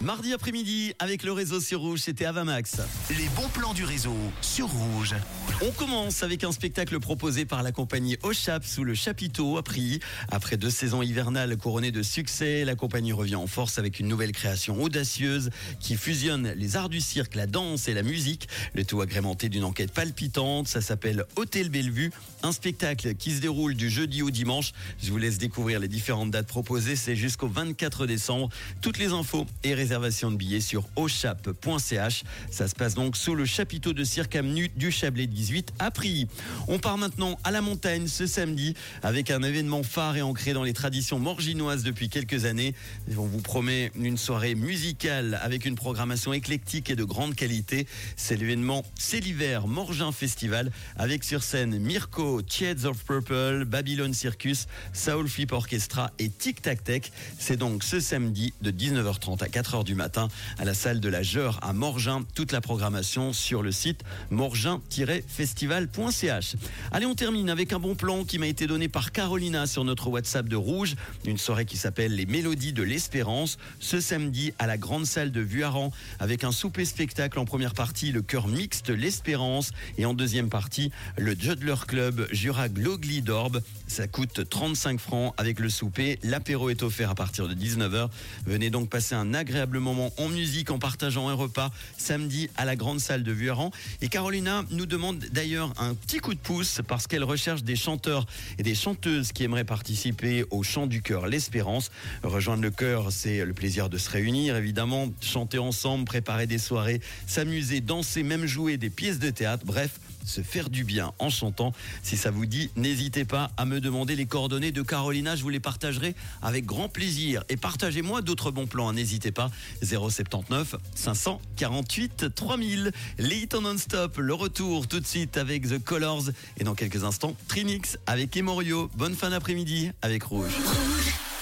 Mardi après-midi, avec le réseau sur Rouge, c'était Avamax. Les bons plans du réseau sur Rouge. On commence avec un spectacle proposé par la compagnie Ochap sous le chapiteau à Prix. Après deux saisons hivernales couronnées de succès, la compagnie revient en force avec une nouvelle création audacieuse qui fusionne les arts du cirque, la danse et la musique. Le tout agrémenté d'une enquête palpitante. Ça s'appelle Hôtel Bellevue. Un spectacle qui se déroule du jeudi au dimanche. Je vous laisse découvrir les différentes dates proposées. C'est jusqu'au 24 décembre. Toutes les infos et réservations de billets sur ochap.ch. Ça se passe donc sous le chapiteau de cirque Amenu du Chablais 18 à Prix. On part maintenant à la montagne ce samedi avec un événement phare et ancré dans les traditions morginoises depuis quelques années. On vous promet une soirée musicale avec une programmation éclectique et de grande qualité. C'est l'événement C'est l'hiver Morgin Festival avec sur scène Mirko, Shades of Purple, Babylon Circus, Soul Flip Orchestra et Tic Tac Tech. C'est donc ce samedi de 19h30 à 4h du matin à la salle de la Jeur à Morgin. Toute la programmation sur le site morgin-festival.ch. Allez, on termine avec un bon plan qui m'a été donné par Carolina sur notre WhatsApp de Rouge. Une soirée qui s'appelle Les Mélodies de l'Espérance ce samedi à la grande salle de Vuaran avec un souper spectacle en première partie, le chœur mixte L'Espérance et en deuxième partie, le Judler Club Jura Glogli d'Orbe. Ça coûte 35 francs avec le souper. L'apéro est offert à partir de 19h. Venez donc passer un agréable moment en musique en partageant un repas samedi à la grande salle de Vuaran. Et Carolina nous demande d'ailleurs un petit coup de pouce parce qu'elle recherche des chanteurs et des chanteuses qui aimeraient participer au chant du cœur L'Espérance. Rejoindre le chœur, c'est le plaisir de se réunir évidemment, chanter ensemble, préparer des soirées, s'amuser, danser, même jouer des pièces de théâtre. Bref, se faire du bien en chantant. Si ça vous dit, n'hésitez pas à me demander les coordonnées de Carolina. Je vous les partagerai avec grand plaisir. Et partagez-moi d'autres bons plans. N'hésitez pas. 079 548 3000. Les hits en non-stop. Le retour tout de suite avec The Colors. Et dans quelques instants, Trinix avec Emorio. Bonne fin d'après-midi avec Rouge.